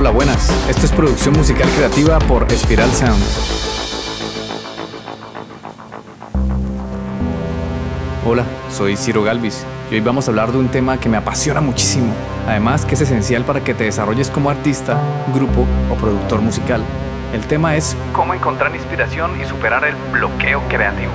Hola, buenas. Esta es producción musical creativa por Espiral Sound. Hola, soy Ciro Galvis y hoy vamos a hablar de un tema que me apasiona muchísimo, además que es esencial para que te desarrolles como artista, grupo o productor musical. El tema es cómo encontrar inspiración y superar el bloqueo creativo.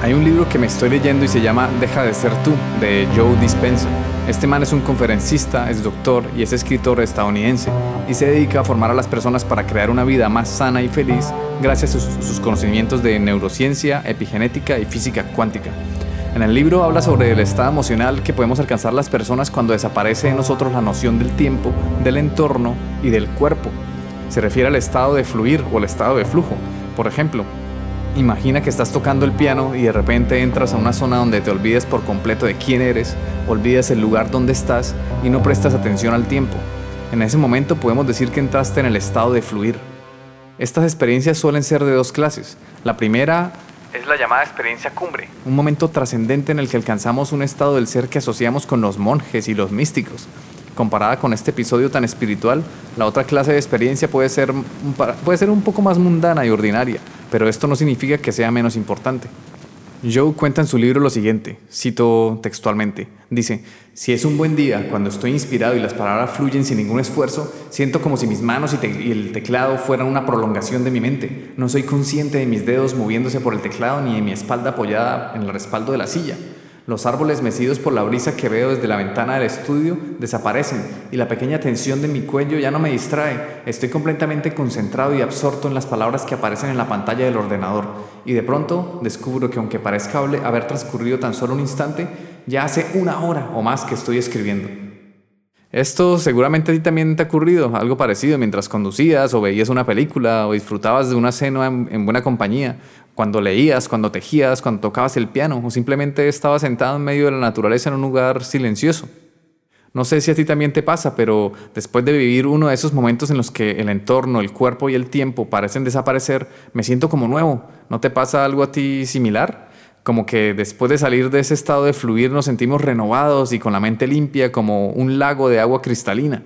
Hay un libro que me estoy leyendo y se llama Deja de ser tú, de Joe Dispenza. Este man es un conferencista, es doctor y es escritor estadounidense y se dedica a formar a las personas para crear una vida más sana y feliz gracias a sus, sus conocimientos de neurociencia, epigenética y física cuántica. En el libro habla sobre el estado emocional que podemos alcanzar las personas cuando desaparece de nosotros la noción del tiempo, del entorno y del cuerpo. Se refiere al estado de fluir o al estado de flujo. Por ejemplo, Imagina que estás tocando el piano y de repente entras a una zona donde te olvides por completo de quién eres, olvidas el lugar donde estás y no prestas atención al tiempo. En ese momento podemos decir que entraste en el estado de fluir. Estas experiencias suelen ser de dos clases. La primera es la llamada experiencia cumbre, un momento trascendente en el que alcanzamos un estado del ser que asociamos con los monjes y los místicos. Comparada con este episodio tan espiritual, la otra clase de experiencia puede ser, puede ser un poco más mundana y ordinaria, pero esto no significa que sea menos importante. Joe cuenta en su libro lo siguiente, cito textualmente, dice, si es un buen día, cuando estoy inspirado y las palabras fluyen sin ningún esfuerzo, siento como si mis manos y, el teclado fueran una prolongación de mi mente. No soy consciente de mis dedos moviéndose por el teclado ni de mi espalda apoyada en el respaldo de la silla. Los árboles mecidos por la brisa que veo desde la ventana del estudio desaparecen y la pequeña tensión de mi cuello ya no me distrae. Estoy completamente concentrado y absorto en las palabras que aparecen en la pantalla del ordenador. Y de pronto descubro que aunque parezca haber transcurrido tan solo un instante, ya hace una hora o más que estoy escribiendo. Esto seguramente a ti también te ha ocurrido, algo parecido mientras conducías o veías una película o disfrutabas de una cena en, en buena compañía cuando leías, cuando tejías, cuando tocabas el piano o simplemente estabas sentado en medio de la naturaleza en un lugar silencioso. No sé si a ti también te pasa, pero después de vivir uno de esos momentos en los que el entorno, el cuerpo y el tiempo parecen desaparecer, me siento como nuevo. ¿No te pasa algo a ti similar? Como que después de salir de ese estado de fluir nos sentimos renovados y con la mente limpia como un lago de agua cristalina.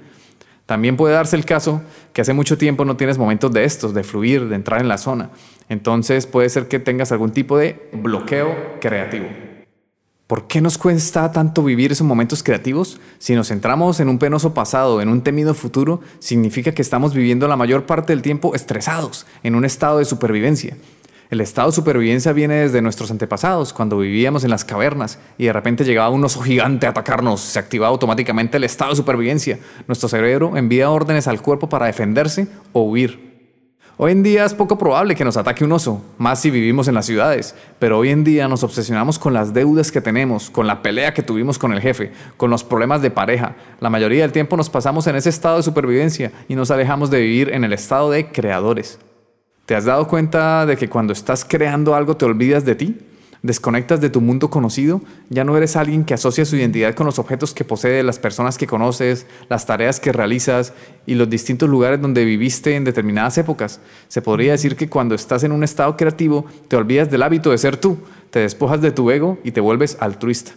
También puede darse el caso que hace mucho tiempo no tienes momentos de estos, de fluir, de entrar en la zona. Entonces puede ser que tengas algún tipo de bloqueo creativo. ¿Por qué nos cuesta tanto vivir esos momentos creativos? Si nos centramos en un penoso pasado, en un temido futuro, significa que estamos viviendo la mayor parte del tiempo estresados, en un estado de supervivencia. El estado de supervivencia viene desde nuestros antepasados, cuando vivíamos en las cavernas y de repente llegaba un oso gigante a atacarnos, se activaba automáticamente el estado de supervivencia. Nuestro cerebro envía órdenes al cuerpo para defenderse o huir. Hoy en día es poco probable que nos ataque un oso, más si vivimos en las ciudades, pero hoy en día nos obsesionamos con las deudas que tenemos, con la pelea que tuvimos con el jefe, con los problemas de pareja. La mayoría del tiempo nos pasamos en ese estado de supervivencia y nos alejamos de vivir en el estado de creadores. ¿Te has dado cuenta de que cuando estás creando algo te olvidas de ti? Desconectas de tu mundo conocido, ya no eres alguien que asocia su identidad con los objetos que posee, las personas que conoces, las tareas que realizas y los distintos lugares donde viviste en determinadas épocas. Se podría decir que cuando estás en un estado creativo, te olvidas del hábito de ser tú, te despojas de tu ego y te vuelves altruista.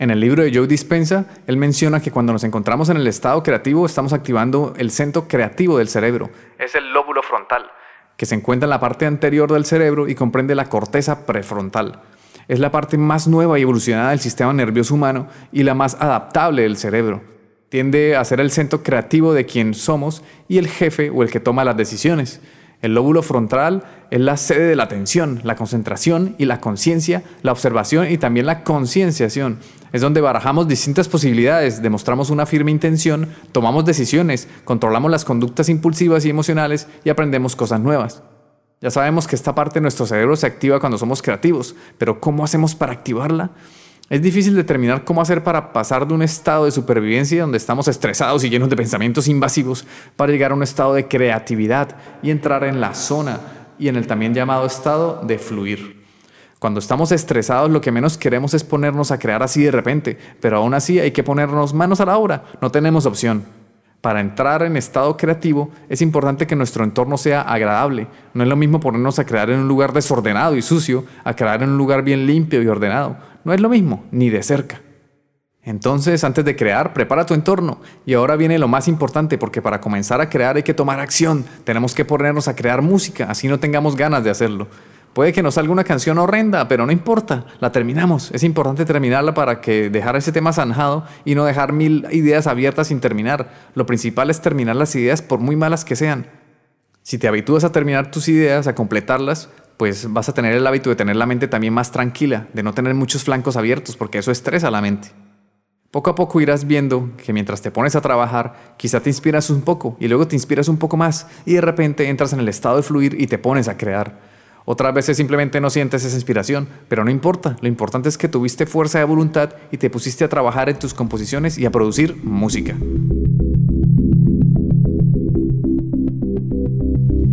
En el libro de Joe Dispensa, él menciona que cuando nos encontramos en el estado creativo estamos activando el centro creativo del cerebro. Es el lóbulo frontal que se encuentra en la parte anterior del cerebro y comprende la corteza prefrontal. Es la parte más nueva y evolucionada del sistema nervioso humano y la más adaptable del cerebro. Tiende a ser el centro creativo de quien somos y el jefe o el que toma las decisiones. El lóbulo frontal es la sede de la atención, la concentración y la conciencia, la observación y también la concienciación. Es donde barajamos distintas posibilidades, demostramos una firme intención, tomamos decisiones, controlamos las conductas impulsivas y emocionales y aprendemos cosas nuevas. Ya sabemos que esta parte de nuestro cerebro se activa cuando somos creativos, pero ¿cómo hacemos para activarla? Es difícil determinar cómo hacer para pasar de un estado de supervivencia donde estamos estresados y llenos de pensamientos invasivos para llegar a un estado de creatividad y entrar en la zona y en el también llamado estado de fluir. Cuando estamos estresados lo que menos queremos es ponernos a crear así de repente, pero aún así hay que ponernos manos a la obra, no tenemos opción. Para entrar en estado creativo es importante que nuestro entorno sea agradable. No es lo mismo ponernos a crear en un lugar desordenado y sucio a crear en un lugar bien limpio y ordenado. No es lo mismo, ni de cerca. Entonces, antes de crear, prepara tu entorno. Y ahora viene lo más importante, porque para comenzar a crear hay que tomar acción. Tenemos que ponernos a crear música, así no tengamos ganas de hacerlo. Puede que nos salga una canción horrenda, pero no importa, la terminamos. Es importante terminarla para que dejar ese tema zanjado y no dejar mil ideas abiertas sin terminar. Lo principal es terminar las ideas por muy malas que sean. Si te habitúas a terminar tus ideas, a completarlas, pues vas a tener el hábito de tener la mente también más tranquila, de no tener muchos flancos abiertos, porque eso estresa la mente. Poco a poco irás viendo que mientras te pones a trabajar, quizá te inspiras un poco y luego te inspiras un poco más y de repente entras en el estado de fluir y te pones a crear. Otras veces simplemente no sientes esa inspiración, pero no importa, lo importante es que tuviste fuerza de voluntad y te pusiste a trabajar en tus composiciones y a producir música.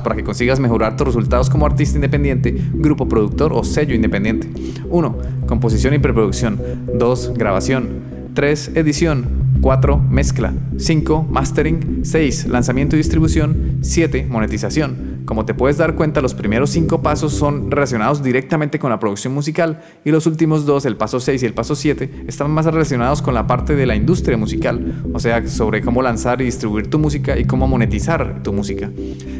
para que consigas mejorar tus resultados como artista independiente, grupo productor o sello independiente. 1. Composición y preproducción. 2. Grabación. 3. Edición. 4. Mezcla. 5. Mastering. 6. Lanzamiento y distribución. 7. Monetización. Como te puedes dar cuenta, los primeros cinco pasos son relacionados directamente con la producción musical y los últimos dos, el paso 6 y el paso 7, están más relacionados con la parte de la industria musical, o sea, sobre cómo lanzar y distribuir tu música y cómo monetizar tu música.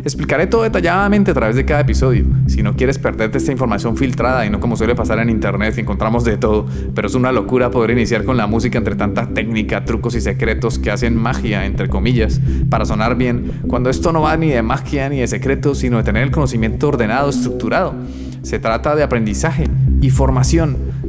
Explicaré todo detalladamente a través de cada episodio. Si no quieres perderte esta información filtrada y no como suele pasar en internet, encontramos de todo, pero es una locura poder iniciar con la música entre tanta técnica, trucos y secretos que hacen magia, entre comillas, para sonar bien, cuando esto no va ni de magia ni de secretos, sino de tener el conocimiento ordenado, estructurado. Se trata de aprendizaje y formación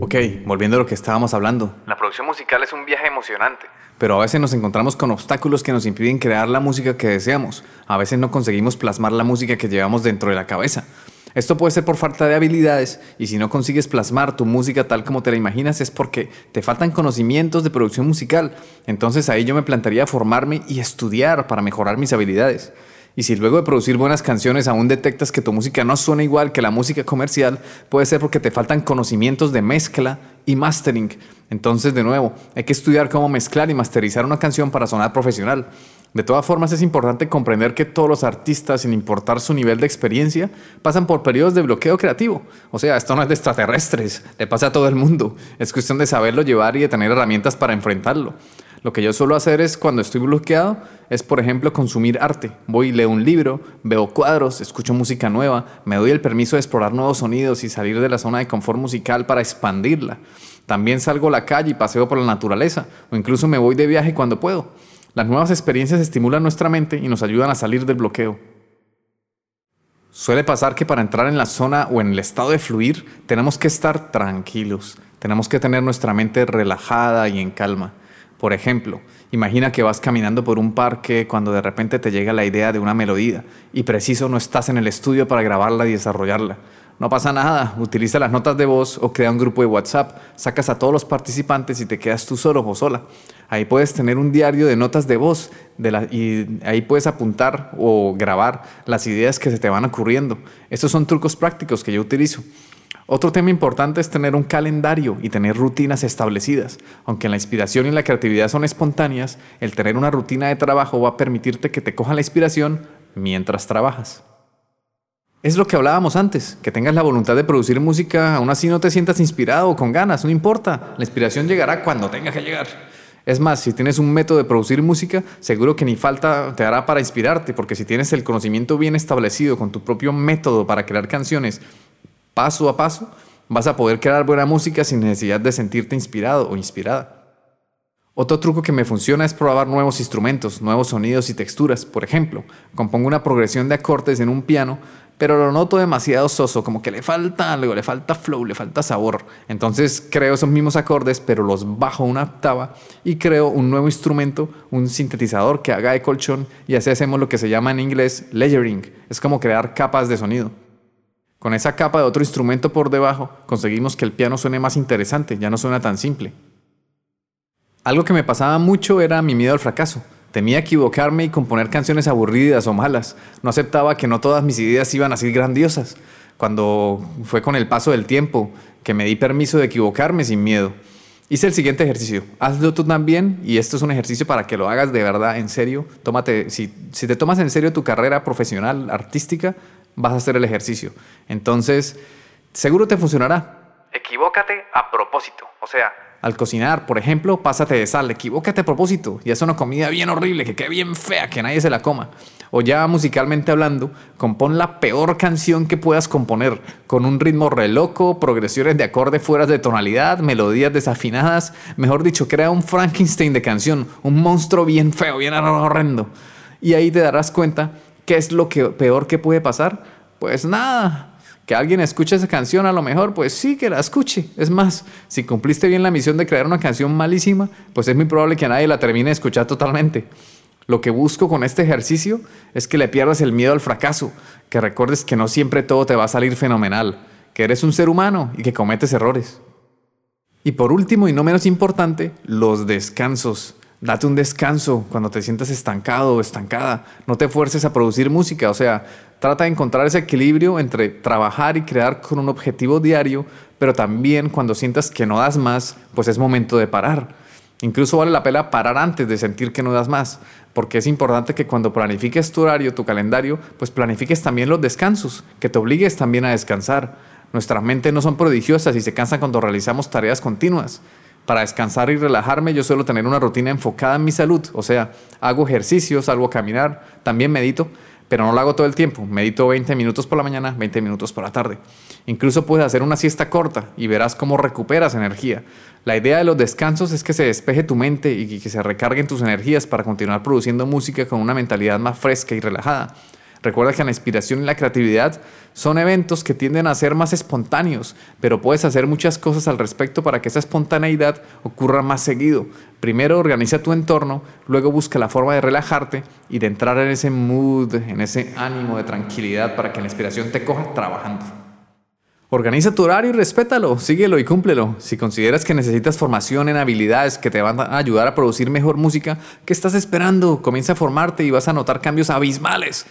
Ok, volviendo a lo que estábamos hablando. La producción musical es un viaje emocionante, pero a veces nos encontramos con obstáculos que nos impiden crear la música que deseamos. A veces no conseguimos plasmar la música que llevamos dentro de la cabeza. Esto puede ser por falta de habilidades y si no consigues plasmar tu música tal como te la imaginas es porque te faltan conocimientos de producción musical. Entonces ahí yo me plantearía formarme y estudiar para mejorar mis habilidades. Y si luego de producir buenas canciones aún detectas que tu música no suena igual que la música comercial, puede ser porque te faltan conocimientos de mezcla y mastering. Entonces, de nuevo, hay que estudiar cómo mezclar y masterizar una canción para sonar profesional. De todas formas, es importante comprender que todos los artistas, sin importar su nivel de experiencia, pasan por periodos de bloqueo creativo. O sea, esto no es de extraterrestres, le pasa a todo el mundo. Es cuestión de saberlo llevar y de tener herramientas para enfrentarlo. Lo que yo suelo hacer es cuando estoy bloqueado, es por ejemplo consumir arte. Voy, leo un libro, veo cuadros, escucho música nueva, me doy el permiso de explorar nuevos sonidos y salir de la zona de confort musical para expandirla. También salgo a la calle y paseo por la naturaleza, o incluso me voy de viaje cuando puedo. Las nuevas experiencias estimulan nuestra mente y nos ayudan a salir del bloqueo. Suele pasar que para entrar en la zona o en el estado de fluir tenemos que estar tranquilos, tenemos que tener nuestra mente relajada y en calma. Por ejemplo, imagina que vas caminando por un parque cuando de repente te llega la idea de una melodía y preciso no estás en el estudio para grabarla y desarrollarla. No pasa nada, utiliza las notas de voz o crea un grupo de WhatsApp, sacas a todos los participantes y te quedas tú solo o sola. Ahí puedes tener un diario de notas de voz y ahí puedes apuntar o grabar las ideas que se te van ocurriendo. Estos son trucos prácticos que yo utilizo. Otro tema importante es tener un calendario y tener rutinas establecidas. Aunque la inspiración y la creatividad son espontáneas, el tener una rutina de trabajo va a permitirte que te coja la inspiración mientras trabajas. Es lo que hablábamos antes, que tengas la voluntad de producir música, aún así no te sientas inspirado o con ganas, no importa, la inspiración llegará cuando tenga que llegar. Es más, si tienes un método de producir música, seguro que ni falta te hará para inspirarte, porque si tienes el conocimiento bien establecido con tu propio método para crear canciones paso a paso, vas a poder crear buena música sin necesidad de sentirte inspirado o inspirada. Otro truco que me funciona es probar nuevos instrumentos, nuevos sonidos y texturas. Por ejemplo, compongo una progresión de acordes en un piano, pero lo noto demasiado soso, como que le falta algo, le falta flow, le falta sabor. Entonces creo esos mismos acordes, pero los bajo una octava y creo un nuevo instrumento, un sintetizador que haga de colchón y así hacemos lo que se llama en inglés layering. Es como crear capas de sonido. Con esa capa de otro instrumento por debajo, conseguimos que el piano suene más interesante, ya no suena tan simple. Algo que me pasaba mucho era mi miedo al fracaso. Temía equivocarme y componer canciones aburridas o malas. No aceptaba que no todas mis ideas iban a ser grandiosas. Cuando fue con el paso del tiempo que me di permiso de equivocarme sin miedo. Hice el siguiente ejercicio. Hazlo tú también y esto es un ejercicio para que lo hagas de verdad, en serio. Tómate, si, si te tomas en serio tu carrera profesional, artística, vas a hacer el ejercicio. Entonces, seguro te funcionará. Equivócate a propósito. O sea, al cocinar, por ejemplo, pásate de sal, equivócate a propósito y haz una comida bien horrible, que quede bien fea, que nadie se la coma. O ya musicalmente hablando, compón la peor canción que puedas componer, con un ritmo re loco, progresiones de acorde fuera de tonalidad, melodías desafinadas, mejor dicho, crea un Frankenstein de canción, un monstruo bien feo, bien horrendo. Y ahí te darás cuenta qué es lo que peor que puede pasar. Pues nada, que alguien escuche esa canción a lo mejor, pues sí que la escuche. Es más, si cumpliste bien la misión de crear una canción malísima, pues es muy probable que nadie la termine de escuchar totalmente. Lo que busco con este ejercicio es que le pierdas el miedo al fracaso, que recuerdes que no siempre todo te va a salir fenomenal, que eres un ser humano y que cometes errores. Y por último y no menos importante, los descansos. Date un descanso cuando te sientas estancado o estancada. No te fuerces a producir música, o sea, trata de encontrar ese equilibrio entre trabajar y crear con un objetivo diario, pero también cuando sientas que no das más, pues es momento de parar. Incluso vale la pena parar antes de sentir que no das más, porque es importante que cuando planifiques tu horario, tu calendario, pues planifiques también los descansos, que te obligues también a descansar. Nuestras mentes no son prodigiosas y se cansan cuando realizamos tareas continuas. Para descansar y relajarme yo suelo tener una rutina enfocada en mi salud, o sea, hago ejercicios, salgo a caminar, también medito, pero no lo hago todo el tiempo. Medito 20 minutos por la mañana, 20 minutos por la tarde. Incluso puedes hacer una siesta corta y verás cómo recuperas energía. La idea de los descansos es que se despeje tu mente y que se recarguen tus energías para continuar produciendo música con una mentalidad más fresca y relajada. Recuerda que la inspiración y la creatividad son eventos que tienden a ser más espontáneos, pero puedes hacer muchas cosas al respecto para que esa espontaneidad ocurra más seguido. Primero organiza tu entorno, luego busca la forma de relajarte y de entrar en ese mood, en ese ánimo de tranquilidad para que la inspiración te coja trabajando. Organiza tu horario y respétalo, síguelo y cúmplelo. Si consideras que necesitas formación en habilidades que te van a ayudar a producir mejor música, ¿qué estás esperando? Comienza a formarte y vas a notar cambios abismales.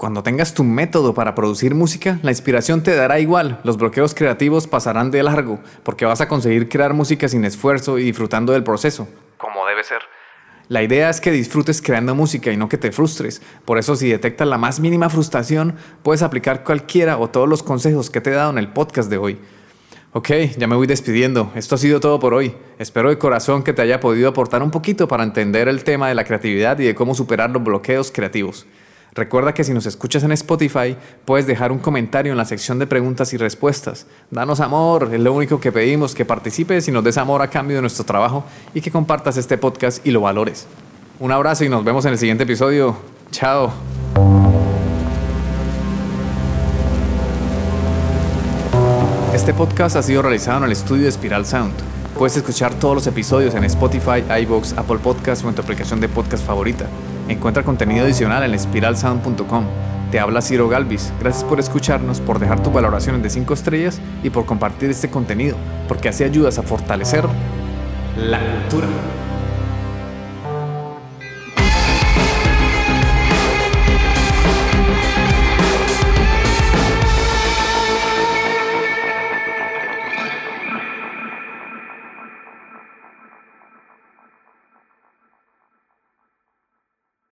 Cuando tengas tu método para producir música, la inspiración te dará igual, los bloqueos creativos pasarán de largo, porque vas a conseguir crear música sin esfuerzo y disfrutando del proceso. Como debe ser. La idea es que disfrutes creando música y no que te frustres. Por eso si detectas la más mínima frustración, puedes aplicar cualquiera o todos los consejos que te he dado en el podcast de hoy. Ok, ya me voy despidiendo. Esto ha sido todo por hoy. Espero de corazón que te haya podido aportar un poquito para entender el tema de la creatividad y de cómo superar los bloqueos creativos. Recuerda que si nos escuchas en Spotify, puedes dejar un comentario en la sección de preguntas y respuestas. Danos amor, es lo único que pedimos, que participes y nos des amor a cambio de nuestro trabajo y que compartas este podcast y lo valores. Un abrazo y nos vemos en el siguiente episodio. Chao. Este podcast ha sido realizado en el estudio de Spiral Sound. Puedes escuchar todos los episodios en Spotify, iVoox, Apple Podcasts o en tu aplicación de podcast favorita. Encuentra contenido adicional en espiralsound.com. Te habla Ciro Galvis. Gracias por escucharnos, por dejar tus valoraciones de 5 estrellas y por compartir este contenido, porque así ayudas a fortalecer la cultura.